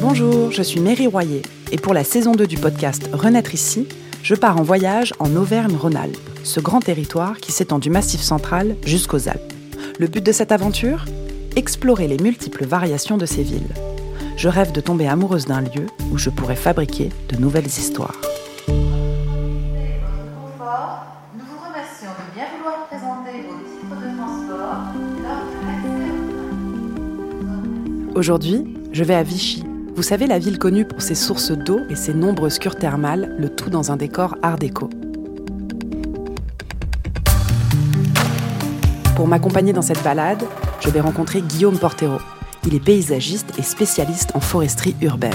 Bonjour, je suis Mary Royer et pour la saison 2 du podcast Renaître ici, je pars en voyage en Auvergne-Rhône-Alpes, ce grand territoire qui s'étend du Massif central jusqu'aux Alpes. Le but de cette aventure? Explorer les multiples variations de ces villes. Je rêve de tomber amoureuse d'un lieu où je pourrais fabriquer de nouvelles histoires. Aujourd'hui, je vais à Vichy. Vous savez, la ville connue pour ses sources d'eau et ses nombreuses cures thermales, le tout dans un décor art déco. Pour m'accompagner dans cette balade, je vais rencontrer Guillaume Portero. Il est paysagiste et spécialiste en foresterie urbaine.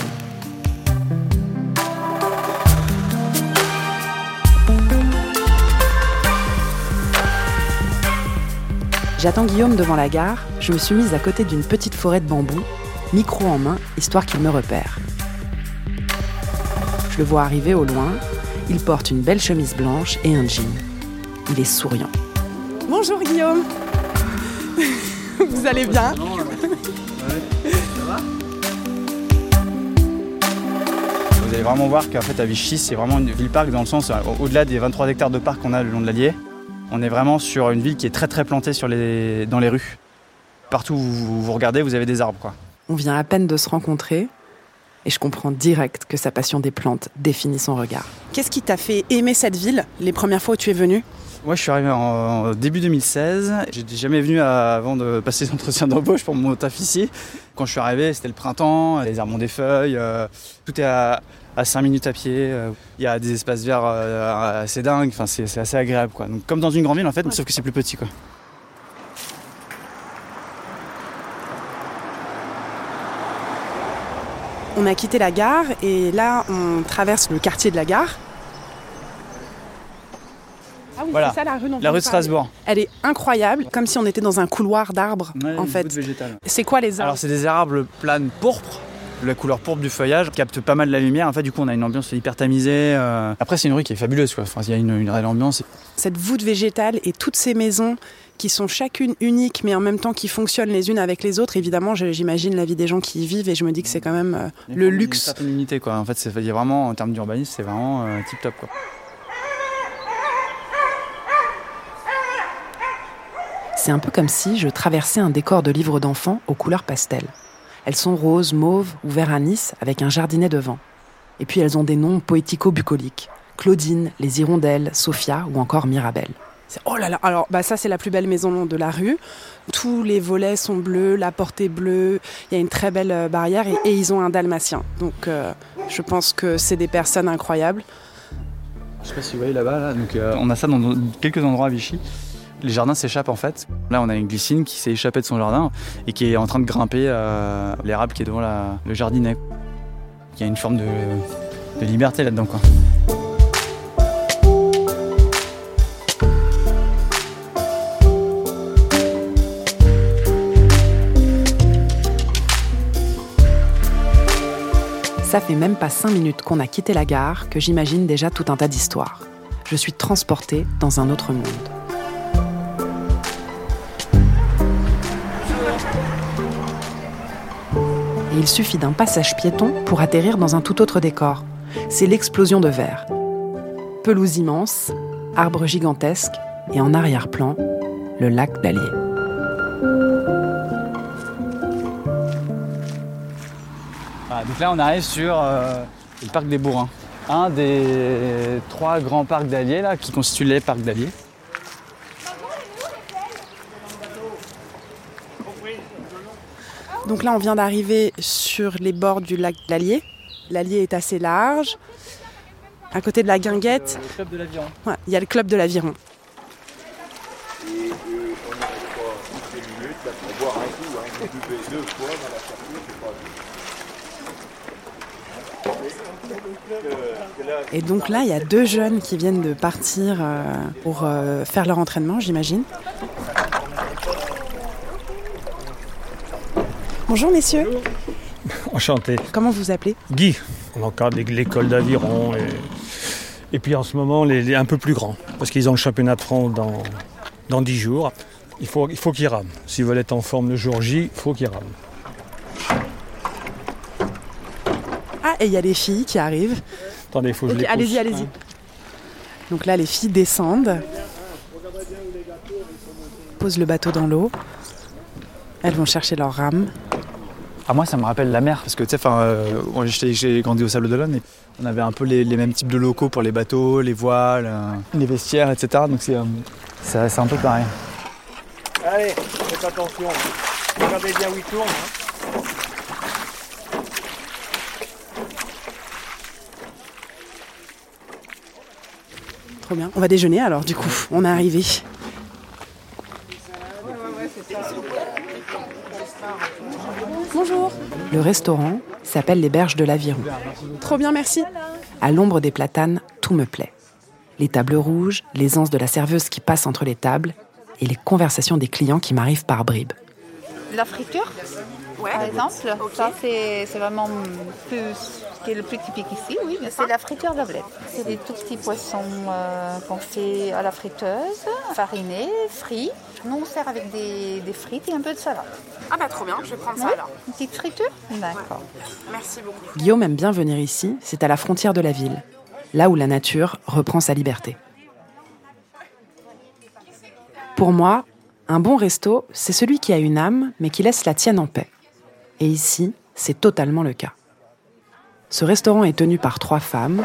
J'attends Guillaume devant la gare, je me suis mise à côté d'une petite forêt de bambou, micro en main, histoire qu'il me repère. Je le vois arriver au loin, il porte une belle chemise blanche et un jean. Il est souriant. Bonjour Guillaume Vous allez bien? Vous allez vraiment voir qu'en fait à Vichy c'est vraiment une ville-parc dans le sens euh, au-delà des 23 hectares de parc qu'on a le long de l'Allier, on est vraiment sur une ville qui est très très plantée sur les, dans les rues. Partout où vous, vous regardez, vous avez des arbres quoi. On vient à peine de se rencontrer et je comprends direct que sa passion des plantes définit son regard. Qu'est-ce qui t'a fait aimer cette ville les premières fois où tu es venu? Moi je suis arrivé en, début 2016, j'étais jamais venu avant de passer l'entretien d'embauche pour mon taf ici. Quand je suis arrivé c'était le printemps, les arbres ont des feuilles, euh, tout est à, à 5 minutes à pied, euh, il y a des espaces verts euh, assez dingues, enfin, c'est c'est assez agréable quoi. Donc, comme dans une grande ville en fait, sauf que c'est plus petit quoi. On a quitté la gare et là on traverse le quartier de la gare. Ah oui, Voilà, c'est ça la rue dont La on rue de. Strasbourg. Elle est incroyable, comme si on était dans un couloir d'arbres Ouais, en fait. C'est quoi les arbres Alors c'est des arbres planes pourpres. La couleur pourpre du feuillage capte pas mal la lumière. En fait, du coup, on a une ambiance hyper tamisée. euh. Après, c'est une rue qui est fabuleuse. Quoi. Enfin, il y a une, une réelle ambiance. Cette voûte végétale et toutes ces maisons qui sont chacune uniques mais en même temps qui fonctionnent les unes avec les autres. Évidemment, je- j'imagine la vie des gens qui y vivent et je me dis que c'est quand même euh, le une luxe. certaine unité, quoi. En fait, c'est vraiment en termes d'urbanisme, c'est vraiment tip top, quoi. C'est un peu comme si je traversais un décor de livre d'enfants aux couleurs pastel. Elles sont roses, mauves ou vert anis avec un jardinet devant. Et puis elles ont des noms poético-bucoliques. Claudine, les hirondelles, Sophia ou encore Mirabelle. Oh là là, alors bah ça c'est la plus belle maison de la rue. Tous les volets sont bleus, la porte est bleue, il y a une très belle euh, barrière et, et ils ont un dalmatien. Donc euh, je pense que c'est des personnes incroyables. Je sais pas si vous voyez là-bas, là. Donc, euh, on a ça dans quelques endroits à Vichy. Les jardins s'échappent en fait. Là, on a une glycine qui s'est échappée de son jardin et qui est en train de grimper euh, l'érable qui est devant le jardinet. Il y a une forme de, de liberté là-dedans, quoi. Ça fait même pas cinq minutes qu'on a quitté la gare que j'imagine déjà tout un tas d'histoires. Je suis transportée dans un autre monde. Il suffit d'un passage piéton pour atterrir dans un tout autre décor. C'est l'explosion de verre. Pelouse immense, arbres gigantesques et en arrière-plan, le lac d'Allier. Donc là, on arrive sur euh, le parc des Bourrins. Un des trois grands parcs d'Allier qui constituent les parcs d'Allier. Donc là, on vient d'arriver sur les bords du lac de l'Allier. L'Allier est assez large. À côté de la guinguette, Le club de l'aviron. ouais, il y a le club de l'aviron. Et donc là, il y a deux jeunes qui viennent de partir euh, pour euh, faire leur entraînement, j'imagine. Bonjour messieurs, Enchanté. comment vous appelez? Guy, on encadre l'é- l'école d'aviron et, et puis en ce moment les, les un peu plus grands parce qu'ils ont le championnat de France dans, dans 10 jours. Il faut, il faut qu'ils rament. S'ils veulent être en forme le jour J, il faut qu'ils rament. là et il y a les filles qui arrivent. Attendez, il faut que je les allez-y, allez-y. Donc là, les filles descendent, posent le bateau dans l'eau. Elles vont chercher leur rame. Ah moi ça me rappelle la mer parce que tu sais, enfin, euh, moi, j'ai grandi au Sable d'Olonne et on avait un peu les, les mêmes types de locaux pour les bateaux, les voiles, euh, les vestiaires, etc. Donc c'est euh, c'est c'est un peu pareil. Allez, faites attention. Regardez bien où il tourne. hein. Trop bien. On va déjeuner alors, du coup. On est arrivé. Bonjour. Le restaurant s'appelle les Berges de l'Aviron. Trop bien, merci. À l'ombre des platanes, tout me plaît. Les tables rouges, les anses de la serveuse qui passe entre les tables et les conversations des clients qui m'arrivent par bribes. La friture, par exemple, ça c'est vraiment plus, qui est le plus typique ici, oui. C'est la friture d'ablette. C'est des tout petits poissons euh, qu'on fait à la friteuse, farinés, frits. Nous on sert avec des, des frites et un peu de salade. Ah bah trop bien, je vais prendre Oui, Une petite friture D'accord. Merci beaucoup. Guillaume aime bien venir ici, c'est à la frontière de la ville, là où la nature reprend sa liberté. Pour moi, un bon resto, c'est celui qui a une âme, mais qui laisse la tienne en paix. Et ici, c'est totalement le cas. Ce restaurant est tenu par trois femmes.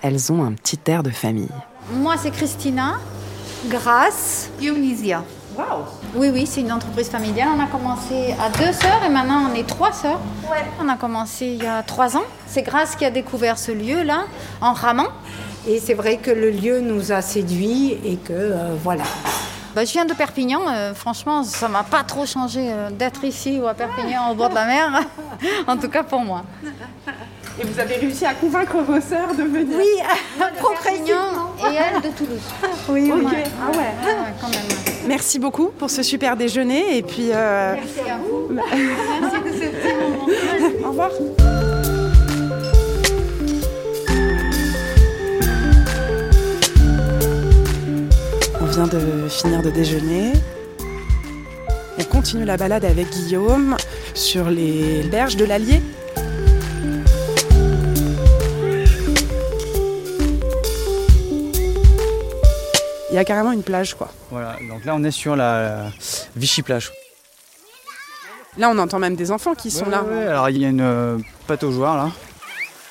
Elles ont un petit air de famille. Moi c'est Christina, Grace, Dionysia. Oui, oui, c'est une entreprise familiale. On a commencé à deux sœurs et maintenant on est trois sœurs. On a commencé il y a trois ans. C'est Grace qui a découvert ce lieu-là en ramant. Et c'est vrai que le lieu nous a séduits et que euh, voilà. Bah, je viens de Perpignan. euh, franchement, ça m'a pas trop changé euh, d'être ici ou à Perpignan au bord de la mer. en tout cas pour moi. Et vous avez réussi à convaincre vos sœurs de venir Oui, Perpignan et elle de Toulouse. Oui, ok. Ouais. Ah ouais. Quand même. Merci beaucoup pour ce super déjeuner et puis euh, Merci à vous. Merci de ce petit moment. au revoir. On vient de finir de déjeuner. On continue la balade avec Guillaume sur les berges de l'Allier. Il y a carrément une plage, quoi. Voilà, donc là on est sur la, Vichy plage. Là, on entend même des enfants qui sont Ouais, là. ouais. Alors il y a une euh, pataugeoire là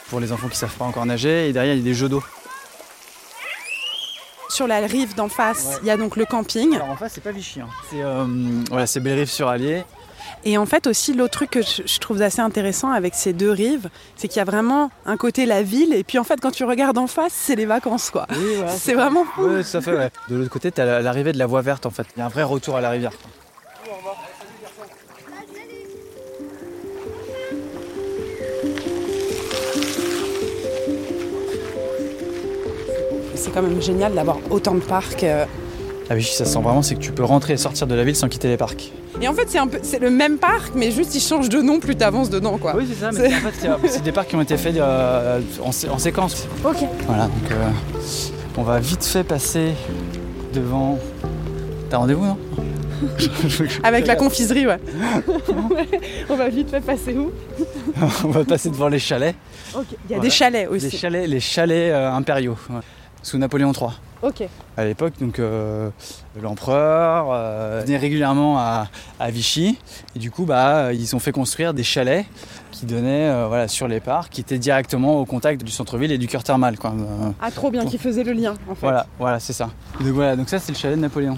pour les enfants qui savent pas encore nager et derrière il y a des jeux d'eau. Sur la rive d'en face, il y a donc le camping. Alors en face c'est pas Vichy, hein. c'est euh, voilà, c'est Belle-Rive sur Allier. Et en fait aussi l'autre truc que je trouve assez intéressant avec ces deux rives, c'est qu'il y a vraiment un côté la ville et puis en fait quand tu regardes en face, c'est les vacances quoi. Oui, C'est vraiment fou. Ouais, tout à fait. Ouais. De l'autre côté, t'as la- l'arrivée de la voie verte en fait. Il y a un vrai retour à la rivière. C'est quand même génial d'avoir autant de parcs. euh. La Vichy, ça se sent vraiment, c'est que tu peux rentrer et sortir de la ville sans quitter les parcs. Et en fait c'est un peu c'est le même parc mais juste il change de nom plus t'avances dedans quoi. Oui, c'est ça, C'est- mais en fait, c'est- c'est des parcs qui ont été faits euh, en, sé- en séquence. Ok. Voilà, donc euh, on va vite fait passer devant. T'as rendez-vous, non? Avec la confiserie ouais. On va vite fait passer où? On va passer devant les chalets. Ok. Il y a Voilà. des chalets Les aussi. chalets, les chalets euh, impériaux, ouais, sous Napoléon III. Ok. À l'époque, donc euh, l'empereur euh, venait régulièrement à, à Vichy et du coup, bah, ils ont fait construire des chalets qui donnaient euh, voilà, sur les parcs, qui étaient directement au contact du centre-ville et du cœur thermal. Quoi. Ah trop bien qui faisait le lien en fait. voilà, voilà, c'est ça. Donc voilà, donc ça c'est le chalet de Napoléon.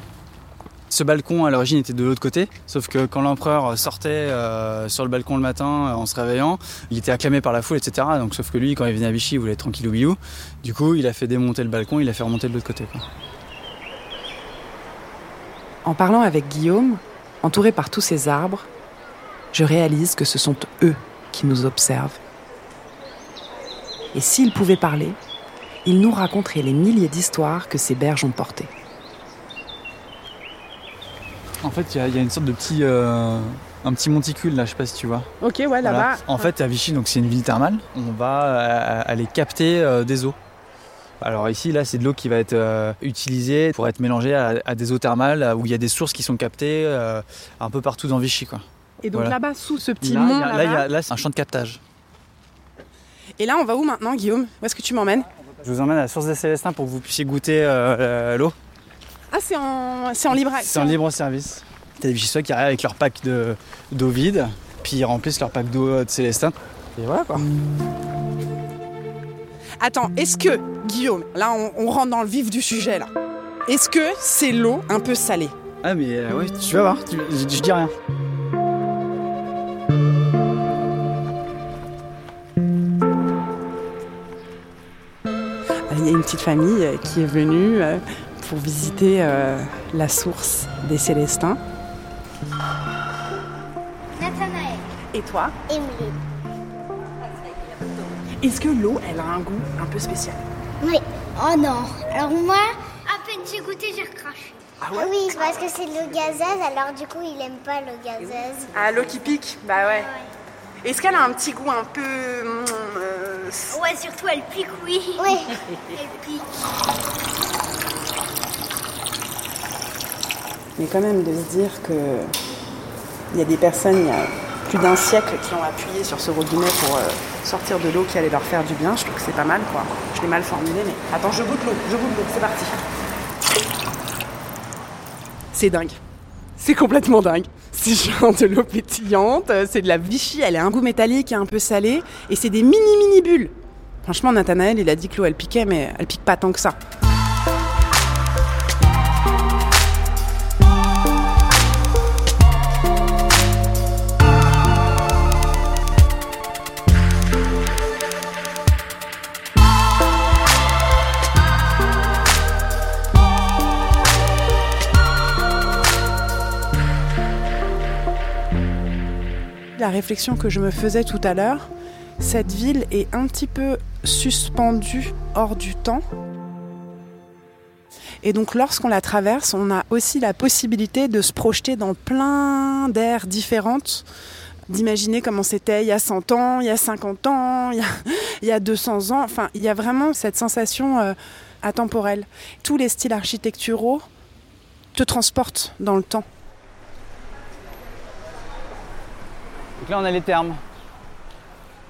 Ce balcon à l'origine était de l'autre côté, sauf que quand l'empereur sortait euh, sur le balcon le matin euh, en se réveillant, il était acclamé par la foule, etc. Donc sauf que lui, quand il venait à Vichy, il voulait être tranquille ou bilou. Du coup, il a fait démonter le balcon, il a fait remonter de l'autre côté. En parlant avec Guillaume, entouré par tous ces arbres, je réalise que ce sont eux qui nous observent. Et s'ils pouvaient parler, ils nous raconteraient les milliers d'histoires que ces berges ont portées. En fait, il y, a- il y a une sorte de petit, euh, un petit monticule là, je sais pas si tu vois. Ok, ouais, Voilà. En fait, à Vichy, donc c'est une ville thermale. On va euh, aller capter euh, des eaux. Alors ici, là, c'est de l'eau qui va être euh, utilisée pour être mélangée à, à des eaux thermales où il y a des sources qui sont captées euh, un peu partout dans Vichy. Quoi. Et donc Voilà. là-bas, sous ce petit là, mont, il y a- là, là-bas, c'est un champ de captage. Et là, on va où maintenant, Guillaume? Où est-ce que tu m'emmènes? Je vous emmène à la source des Célestins pour que vous puissiez goûter euh, l'eau. Ah, c'est en, c'est en libre C'est en libre service. T'as des Vichysois qui arrivent avec leur pack de- d'eau vide, puis ils remplissent leur pack d'eau euh, de Célestin. Et voilà quoi. Attends, est-ce que, Guillaume, là, on, on rentre dans le vif du sujet, là. Est-ce que c'est l'eau un peu salée? Ah mais euh, ouais, tu vas voir, tu- je, je dis rien. Il y a une petite famille euh, qui est venue pour visiter euh, la source des Célestins. Nathanaël, Et toi? Emily. Est-ce que l'eau, elle a un goût un peu spécial? Oui. Oh non. Alors moi, à peine j'ai goûté, j'ai recraché. Ah oui, c'est parce que c'est de l'eau gazeuse, alors du coup, il aime pas l'eau gazeuse. Ah, l'eau qui pique? Bah ouais. Est-ce qu'elle a un petit goût un peu... euh, Ouais, surtout elle pique, oui. Oui. elle pique. Mais quand même de se dire que il y a des personnes, il y a plus d'un siècle, qui ont appuyé sur ce robinet pour euh, sortir de l'eau qui allait leur faire du bien. Je trouve que c'est pas mal, quoi. Je l'ai mal formulé, mais attends, je goûte l'eau, je goûte l'eau, c'est parti. C'est dingue. C'est complètement dingue. C'est genre de l'eau pétillante, euh, c'est de la Vichy, elle a un goût métallique et un peu salé, et c'est des mini mini bulles. Franchement, Nathanaël, il a dit que l'eau elle piquait, mais elle pique pas tant que ça. Réflexion que je me faisais tout à l'heure, cette ville est un petit peu suspendue hors du temps. Et donc lorsqu'on la traverse, on a aussi la possibilité de se projeter dans plein d'aires différentes, d'imaginer comment c'était il y a 100 ans, il y a 50 ans, il y a, il y a 200 ans. Enfin, il y a vraiment cette sensation euh, atemporelle. Tous les styles architecturaux te transportent dans le temps. Donc là on a les thermes.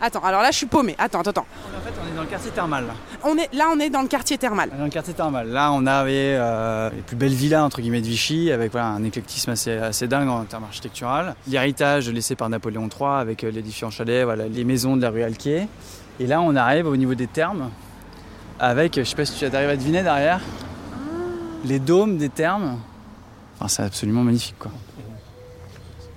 Attends, alors là je suis paumée. Attends, attends, attends. En fait on est dans le quartier thermal là. On est, là on est dans le quartier thermal. Dans le quartier thermal. Là on avait euh, les plus belles villas entre guillemets de Vichy avec voilà, un éclectisme assez, assez dingue en termes architectural. L'héritage laissé par Napoléon III avec euh, les différents chalets, voilà, les maisons de la rue Alquier. Et là on arrive au niveau des thermes avec, je sais pas si tu arrives à deviner derrière, les dômes des thermes. Enfin, c'est absolument magnifique quoi.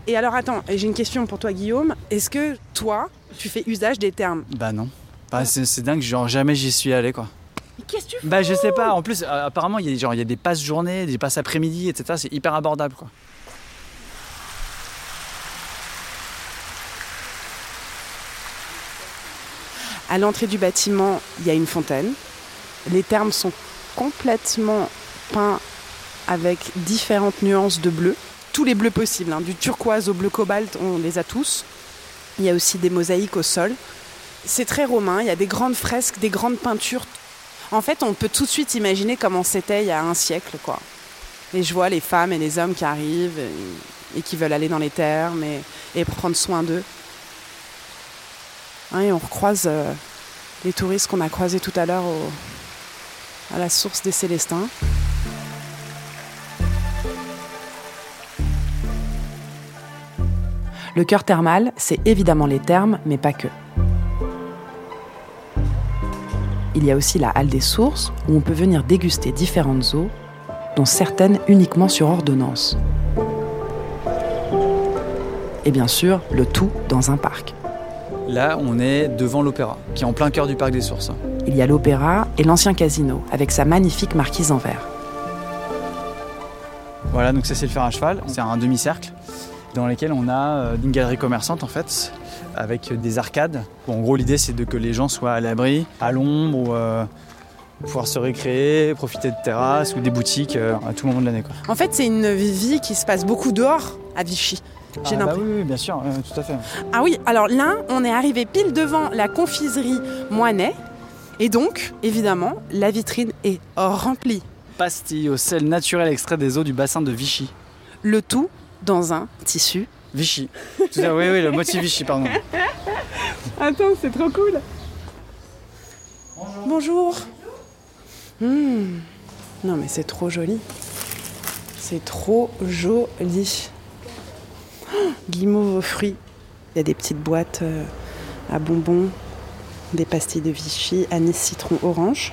Et alors attends, j'ai une question pour toi Guillaume. Est-ce que toi, tu fais usage des termes Bah non. Bah, c'est, c'est dingue, genre jamais j'y suis allé quoi. Mais qu'est-ce que tu fais Bah je sais pas, en plus euh, apparemment il y, a, genre, il y a des passes journées, des passes après-midi, etc. C'est hyper abordable quoi. À l'entrée du bâtiment, il y a une fontaine. Les termes sont complètement peints avec différentes nuances de bleu. Tous les bleus possibles, hein, du turquoise au bleu cobalt, on les a tous. Il y a aussi des mosaïques au sol. C'est très romain, il y a des grandes fresques, des grandes peintures. En fait, on peut tout de suite imaginer comment c'était il y a un siècle, quoi. Et je vois les femmes et les hommes qui arrivent et, qui veulent aller dans les termes et, prendre soin d'eux. Hein, et on recroise euh, les touristes qu'on a croisés tout à l'heure à la source des Célestins. Le cœur thermal, c'est évidemment les thermes, mais pas que. Il y a aussi la halle des sources, où on peut venir déguster différentes eaux, dont certaines uniquement sur ordonnance. Et bien sûr, le tout dans un parc. Là on est devant l'opéra, qui est en plein cœur du parc des sources. Il y a l'opéra et l'ancien casino, avec sa magnifique marquise en verre. Voilà, donc ça c'est le fer à cheval, c'est un demi-cercle dans lequel on a euh, une galerie commerçante en fait, avec des arcades. Bon, en gros l'idée c'est de que les gens soient à l'abri, à l'ombre, ou euh, pouvoir se récréer, profiter de terrasses ou des boutiques euh, à tout moment de l'année. En fait, c'est une vie qui se passe beaucoup dehors à Vichy. J'ai Ah, bah oui, oui, bien sûr, euh, tout à fait. Ah oui, alors là, on est arrivé pile devant la confiserie Moinet. Et donc, évidemment, la vitrine est remplie. Pastilles au sel naturel extrait des eaux du bassin de Vichy. Le tout dans un tissu. Vichy. Tout à- oui, oui, le motif Vichy, pardon. Attends, c'est trop cool. Bonjour. Hmm. Non mais c'est trop joli. C'est trop joli. Oh, guimauve aux fruits. Il y a des petites boîtes euh, à bonbons, des pastilles de Vichy, anis, citron, orange.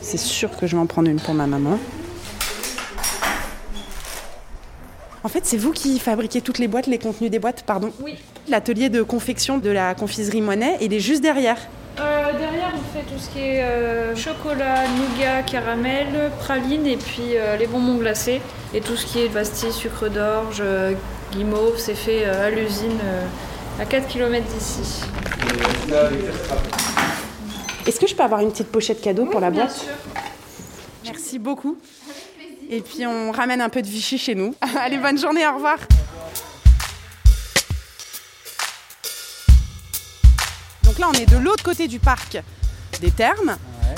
C'est sûr que je vais en prendre une pour ma maman. En fait, c'est vous qui fabriquez toutes les boîtes, les contenus des boîtes, pardon Oui. L'atelier de confection de la confiserie Monet, il est juste derrière. Euh, derrière, on fait tout ce qui est euh, chocolat, nougat, caramel, praline et puis euh, les bonbons glacés. Et tout ce qui est pastilles, sucre d'orge, guimauve, c'est fait à l'usine à 4 km d'ici. Est-ce que je peux avoir une petite pochette cadeau pour la Bien boîte? sûr. Merci beaucoup. Et puis on ramène un peu de Vichy chez nous. Allez, bonne journée, au revoir. Donc là, on est de l'autre côté du parc des Thermes.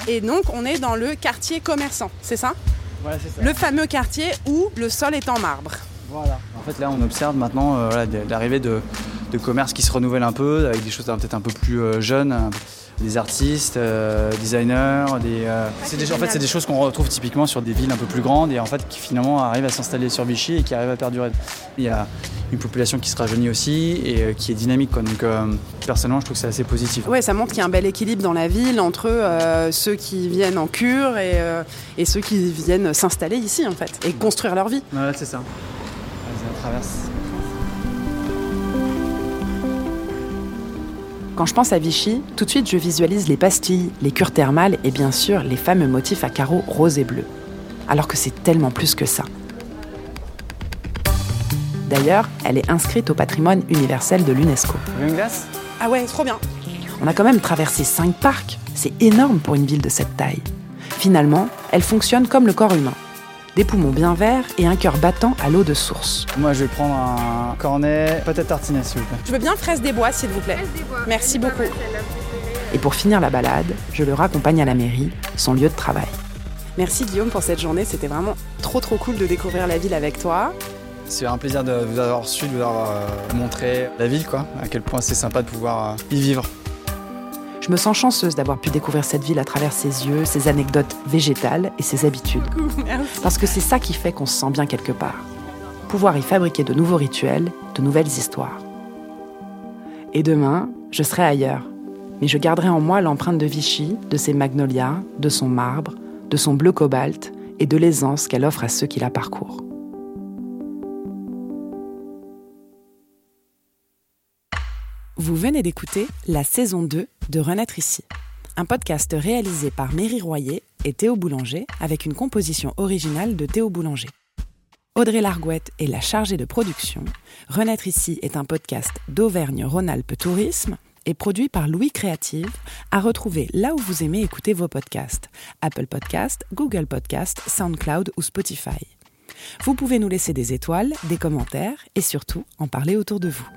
Et donc, on est dans le quartier commerçant, c'est ça? Voilà, c'est ça. Le fameux quartier où le sol est en marbre. Voilà. En fait, là, on observe maintenant euh, l'arrivée de, de commerces qui se renouvellent un peu, avec des choses peut-être un peu plus euh, jeunes, un- des artistes, euh, designers. Des, euh, c'est des- en fait, c'est des choses qu'on retrouve typiquement sur des villes un peu plus grandes et en fait qui finalement arrivent à s'installer sur Vichy et qui arrivent à perdurer. Il y a une population qui se rajeunit aussi et euh, qui est dynamique. Quoi. Donc, euh, personnellement, je trouve que c'est assez positif. Ouais, ça montre qu'il y a un bel équilibre dans la ville entre euh, ceux qui viennent en cure et, euh, et ceux qui viennent s'installer ici, en fait, et construire leur vie. Voilà, c'est ça. Vas-y, on traverse. Quand je pense à Vichy, tout de suite je visualise les pastilles, les cures thermales et bien sûr les fameux motifs à carreaux rose et bleu. Alors que c'est tellement plus que ça. D'ailleurs, elle est inscrite au patrimoine universel de l'UNESCO. Une glace? Ah ouais, trop bien. On a quand même traversé cinq parcs. C'est énorme pour une ville de cette taille. Finalement, elle fonctionne comme le corps humain. Des poumons bien verts et un cœur battant à l'eau de source. Moi, je vais prendre un cornet, patate tartinée, s'il vous plaît. Je veux bien fraise des bois, s'il vous plaît. Merci beaucoup. Et pour finir la balade, je le raccompagne à la mairie, son lieu de travail. Merci Guillaume pour cette journée, c'était vraiment trop trop cool de découvrir la ville avec toi. C'est un plaisir de vous avoir su, de vous avoir euh, montré la ville, quoi. À quel point c'est sympa de pouvoir euh, y vivre. Je me sens chanceuse d'avoir pu découvrir cette ville à travers ses yeux, ses anecdotes végétales et ses habitudes. Parce que c'est ça qui fait qu'on se sent bien quelque part. Pouvoir y fabriquer de nouveaux rituels, de nouvelles histoires. Et demain, je serai ailleurs. Mais je garderai en moi l'empreinte de Vichy, de ses magnolias, de son marbre, de son bleu cobalt et de l'aisance qu'elle offre à ceux qui la parcourent. Vous venez d'écouter la saison 2 de Renaître ici, un podcast réalisé par Méry Royer et Théo Boulanger avec une composition originale de Théo Boulanger. Audrey Largouette est la chargée de production. Renaître ici est un podcast d'Auvergne-Rhône-Alpes Tourisme et produit par Louis Créative, à retrouver là où vous aimez écouter vos podcasts Apple Podcast, Google Podcast, SoundCloud ou Spotify. Vous pouvez nous laisser des étoiles, des commentaires et surtout en parler autour de vous.